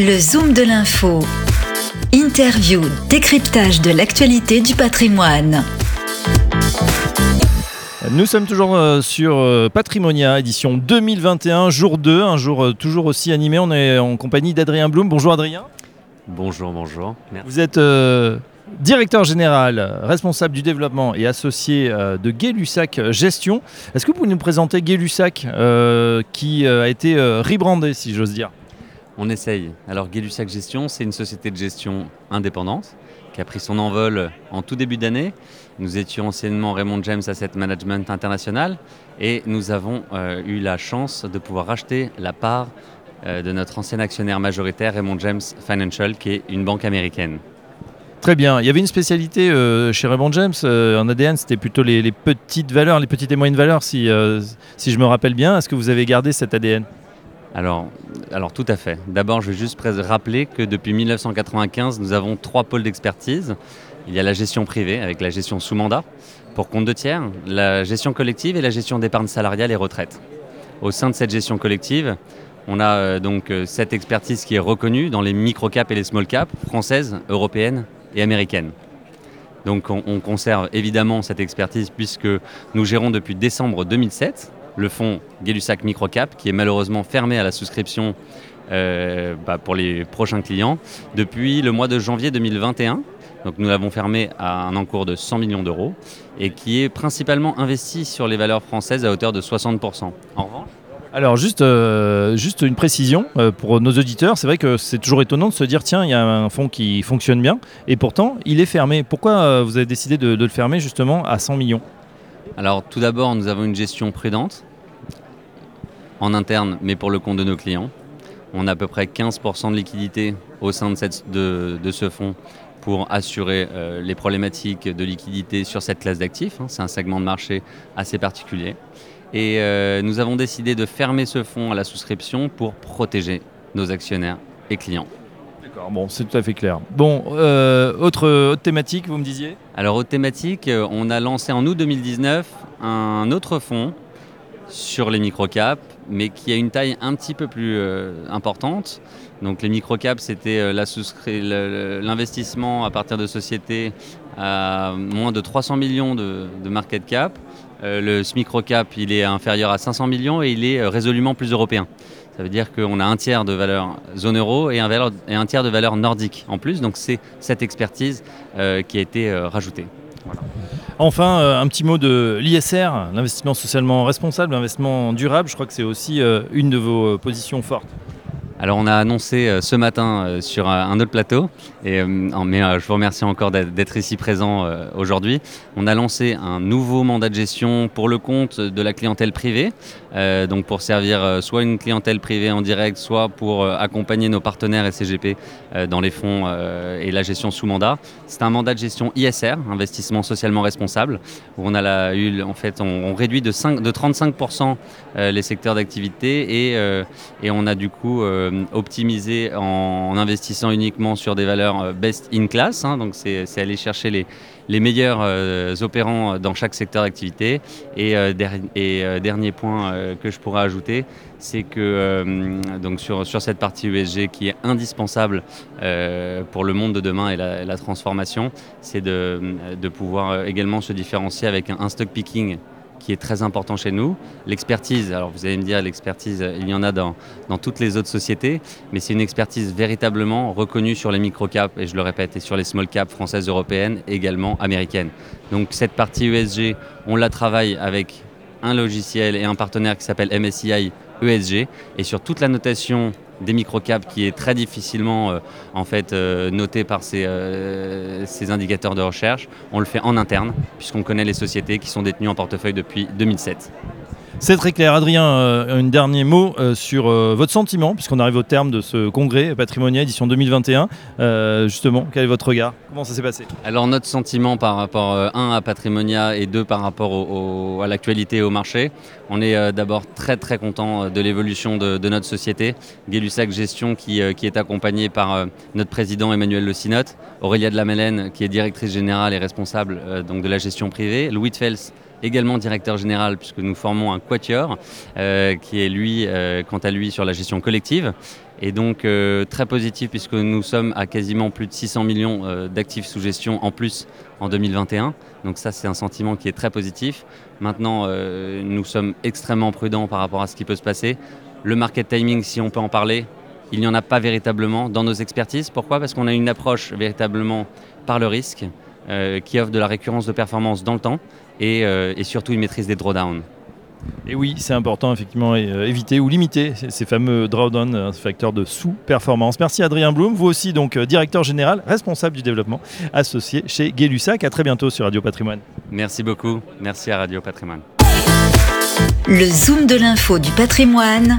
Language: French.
Le Zoom de l'info. Interview, décryptage de l'actualité du patrimoine. Nous sommes toujours euh, sur euh, Patrimonia, édition 2021, jour 2, un jour euh, toujours aussi animé. On est en compagnie d'Adrien Blum. Bonjour Adrien. Bonjour, bonjour. Merci. Vous êtes directeur général, responsable du développement et associé de Gay-Lussac Gestion. Est-ce que vous pouvez nous présenter Gay-Lussac qui a été rebrandé, si j'ose dire? On essaye. Alors Gay-Lussac Gestion, c'est une société de gestion indépendante qui a pris son envol en tout début d'année. Nous étions anciennement Raymond James Asset Management International et nous avons euh, eu la chance de pouvoir racheter la part euh, de notre ancien actionnaire majoritaire Raymond James Financial qui est une banque américaine. Très bien. Il y avait une spécialité euh, chez Raymond James en ADN, c'était plutôt les, petites valeurs, les petites et moyennes valeurs, si je me rappelle bien. Est-ce que vous avez gardé cet ADN alors, tout à fait. D'abord, je vais juste rappeler que depuis 1995, nous avons trois pôles d'expertise. Il y a la gestion privée avec la gestion sous mandat pour compte de tiers, la gestion collective et la gestion d'épargne salariale et retraite. Au sein de cette gestion collective, on a euh, donc euh, cette expertise qui est reconnue dans les micro-caps et les small-caps françaises, européennes et américaines. Donc on, conserve évidemment cette expertise puisque nous gérons depuis décembre 2007 le fonds Gay-Lussac Microcap qui est malheureusement fermé à la souscription euh, bah, pour les prochains clients depuis le mois de janvier 2021. Donc nous l'avons fermé à un encours de 100 millions d'euros et qui est principalement investi sur les valeurs françaises à hauteur de 60%. En revanche, alors juste, euh, juste une précision euh, pour nos auditeurs, c'est vrai que c'est toujours étonnant de se dire tiens, il y a un fonds qui fonctionne bien et pourtant il est fermé. Pourquoi euh, vous avez décidé de, le fermer justement à 100 millions? Alors tout d'abord, nous avons une gestion prudente en interne mais pour le compte de nos clients. On a à peu près 15% de liquidité au sein de, de ce fonds pour assurer euh, les problématiques de liquidité sur cette classe d'actifs. Hein. C'est un segment de marché assez particulier. Et euh, nous avons décidé de fermer ce fonds à la souscription pour protéger nos actionnaires et clients. D'accord, bon, c'est tout à fait clair. Bon, euh, autre, autre, thématique, vous me disiez? Alors, autre thématique, on a lancé en août 2019 un autre fonds sur les microcaps, mais qui a une taille un petit peu plus importante. Donc les microcaps, c'était euh, l'investissement à partir de sociétés à moins de 300 millions de, market cap. Euh, le microcap, il est inférieur à 500 millions et il est euh, résolument plus européen. Ça veut dire qu'on a un tiers de valeur zone euro et un, tiers de valeur nordique en plus. Donc c'est cette expertise qui a été rajoutée. Enfin, un petit mot de l'ISR, l'investissement socialement responsable, l'investissement durable. Je crois que c'est aussi une de vos positions fortes. Alors on a annoncé euh, ce matin euh, sur un autre plateau, et, euh, mais je vous remercie encore d'être ici présent aujourd'hui. On a lancé un nouveau mandat de gestion pour le compte de la clientèle privée, donc pour servir soit une clientèle privée en direct, soit pour accompagner nos partenaires et CGP dans les fonds et la gestion sous mandat. C'est un mandat de gestion ISR, investissement socialement responsable, où on a réduit de, 5, de 35% les secteurs d'activité et, on a du coup euh, optimiser en, investissant uniquement sur des valeurs euh, best in class. Hein. donc c'est aller chercher les, meilleurs euh, opérants dans chaque secteur d'activité. Et, dernier point que je pourrais ajouter, c'est que donc sur, cette partie ESG qui est indispensable pour le monde de demain et la, transformation, c'est de, pouvoir également se différencier avec un stock picking qui est très important chez nous. L'expertise, alors vous allez me dire, l'expertise, il y en a dans, toutes les autres sociétés, mais c'est une expertise véritablement reconnue sur les micro-caps, et je le répète, et sur les small-caps françaises, européennes, également américaines. Donc cette partie ESG, on la travaille avec un logiciel et un partenaire qui s'appelle MSCI ESG, et sur toute la notation des microcaps qui est très difficilement euh, en fait euh, noté par ces, euh, ces, indicateurs de recherche. On le fait en interne puisqu'on connaît les sociétés qui sont détenues en portefeuille depuis 2007. C'est très clair. Adrien, euh, un dernier mot euh, sur euh, votre sentiment, puisqu'on arrive au terme de ce congrès patrimonial édition 2021. justement, quel est votre regard? Comment ça s'est passé? Alors notre sentiment par rapport, un, à Patrimonia et deux, par rapport à l'actualité et au marché, on est d'abord très très content de l'évolution de, notre société. Gay-Lussac Gestion qui, est accompagné par notre président Emmanuel Le Sinotte, Aurélia de la qui est directrice générale et responsable donc de la gestion privée, Louis Fels également directeur général, puisque nous formons un quatuor, euh, qui est lui, euh, quant à lui, sur la gestion collective. Et donc euh, très positif puisque nous sommes à quasiment plus de 600 millions d'actifs sous gestion en plus en 2021. Donc ça c'est un sentiment qui est très positif. Maintenant nous sommes extrêmement prudents par rapport à ce qui peut se passer. Le market timing si on peut en parler, il n'y en a pas véritablement dans nos expertises. Pourquoi? Parce qu'on a une approche véritablement par le risque qui offre de la récurrence de performance dans le temps et, et surtout une maîtrise des drawdowns. Et oui, c'est important effectivement euh, éviter ou limiter ces fameux drawdown, un facteur de sous-performance. Merci Adrien Blum, vous aussi donc euh, directeur général, responsable du développement associé chez Gay-Lussac. À très bientôt sur Radio Patrimoine. Merci beaucoup, merci à Radio Patrimoine. Le zoom de l'info du patrimoine,